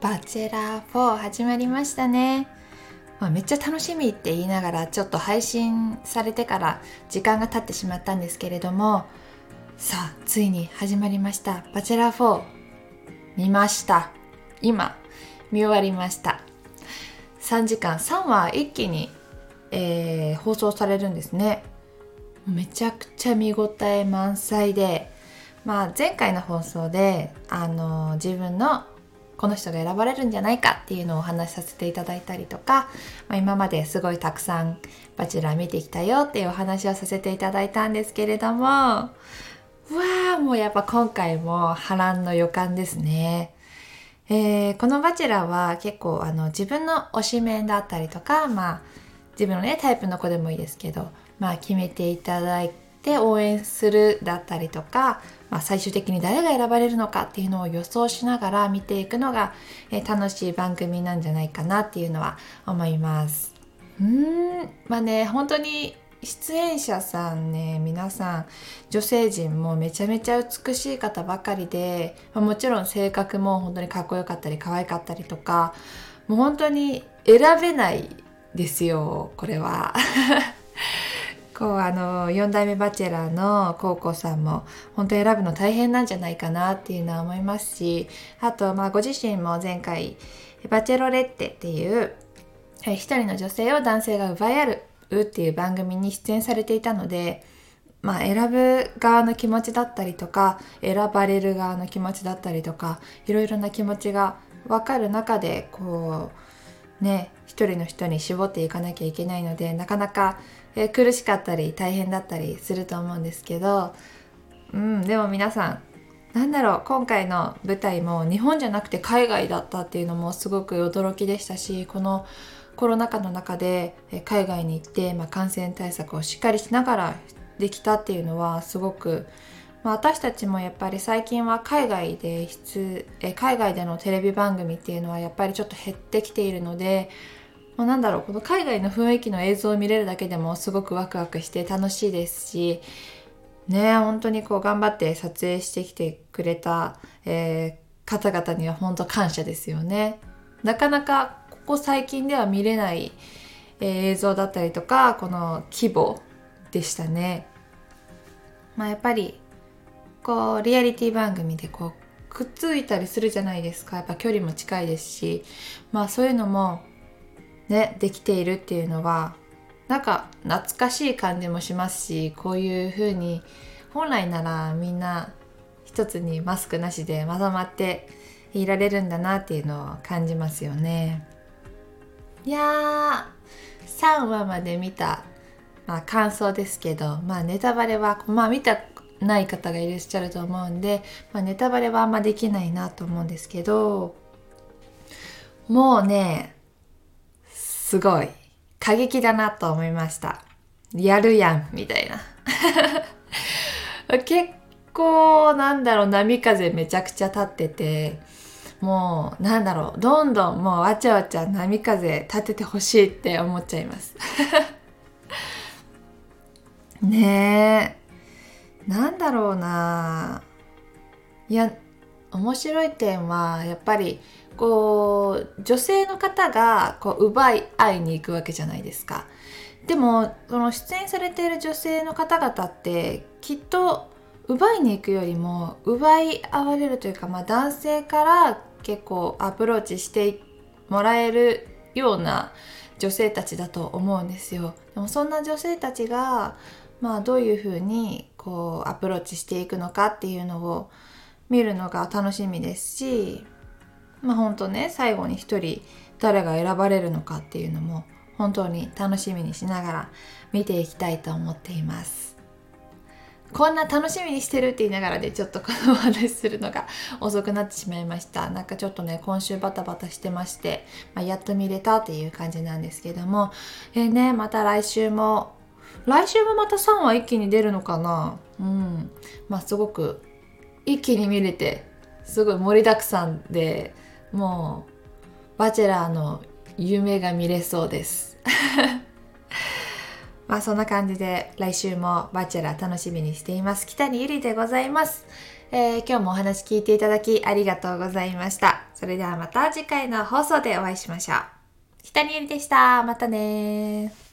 バチェラー4始まりましたね、まあ、めっちゃ楽しみって言いながらちょっと配信されてから時間が経ってしまったんですけれどもさあついに始まりました。バチェラー4見ました。今見終わりました。3時間3話一気に、えー、放送されるんですね。めちゃくちゃ見応え満載でまあ前回の放送であの自分のこの人が選ばれるんじゃないかっていうのをお話しさせていただいたりとか、まあ、今まですごいたくさんバチェラー見てきたよっていうお話をさせていただいたんですけれどもわあもうやっぱ今回も波乱の予感ですね。えー、このバチェラーは結構あの自分の推しメンだったりとか、まあ、自分のねタイプの子でもいいですけど、まあ、決めていただいてで応援するだったりとか、まあ、最終的に誰が選ばれるのかっていうのを予想しながら見ていくのが、え、楽しい番組なんじゃないかなっていうのは思います。うんまあね本当に出演者さんね皆さん女性陣もめちゃめちゃ美しい方ばかりで、まあ、もちろん性格も本当にかっこよかったり可愛かったりとかもう本当に選べないですよこれは。こうあの4代目バチェラーのコウコさんも本当選ぶの大変なんじゃないかなっていうのは思いますしあとまあご自身も前回バチェロレッテっていう一人の女性を男性が奪い合うっていう番組に出演されていたのでまあ選ぶ側の気持ちだったりとか選ばれる側の気持ちだったりとかいろいろな気持ちが分かる中でこうね一人の人に絞っていかなきゃいけないのでなかなかえ苦しかったり大変だったりすると思うんですけど、うん、でも皆さんなんだろう今回の舞台も日本じゃなくて海外だったっていうのもすごく驚きでしたしこのコロナ禍の中で海外に行って、まあ、感染対策をしっかりしながらできたっていうのはすごく、まあ、私たちもやっぱり最近は海外でえ海外でのテレビ番組っていうのはやっぱりちょっと減ってきているのでまあ、なんだろうこの海外の雰囲気の映像を見れるだけでもすごくワクワクして楽しいですしね本当にこう頑張って撮影してきてくれた、えー、方々には本当感謝ですよね。なかなかここ最近では見れない、えー、映像だったりとかこの規模でしたね。まあ、やっぱりこうリアリティ番組でこうくっついたりするじゃないですかやっぱ距離も近いですしまあそういうのもねできているっていうのはなんか懐かしい感じもしますしこういう風に本来ならみんな一つにマスクなしでまとまっていられるんだなっていうのを感じますよね。いやー3話まで見た、まあ、感想ですけど、まあ、ネタバレは、まあ、見たない方がいらっしゃると思うんで、まあ、ネタバレはあんまできないなと思うんですけどもうねすごい過激だなと思いました。やるやんみたいな。結構なんだろう波風めちゃくちゃ立っててもうなんだろうどんどんもうわちゃわちゃ波風立ててほしいって思っちゃいます ねえなんだろうないや面白い点はやっぱりこう女性の方がこう奪い合いに行くわけじゃないですか。でもその出演されている女性の方々ってきっと奪いに行くよりも奪い合われるというか、まあ、男性から結構アプローチしてもらえるような女性たちだと思うんですよ。でもそんな女性たちが、まあ、どういうふうにこうアプローチしていくのかっていうのを見るのが楽しみですしまあ本当ね最後に一人誰が選ばれるのかっていうのも本当に楽しみにしながら見ていきたいと思っています。こんな楽しみにしてるって言いながらで、ね、ちょっとこのお話するのが 遅くなってしまいました。なんかちょっとね今週バタバタしてまして、まあ、やっと見れたっていう感じなんですけどもえー、ねまた来週も来週もまた3話一気に出るのかな？うん。まあすごく一気に見れてすごい盛りだくさんでもうバチェラーの夢が見れそうです。まあそんな感じで来週もバチェラー楽しみにしています。北にゆりでございます、えー今日もお話聞いていただきありがとうございました。それではまた次回の放送でお会いしましょう。北にゆりでした。またねー。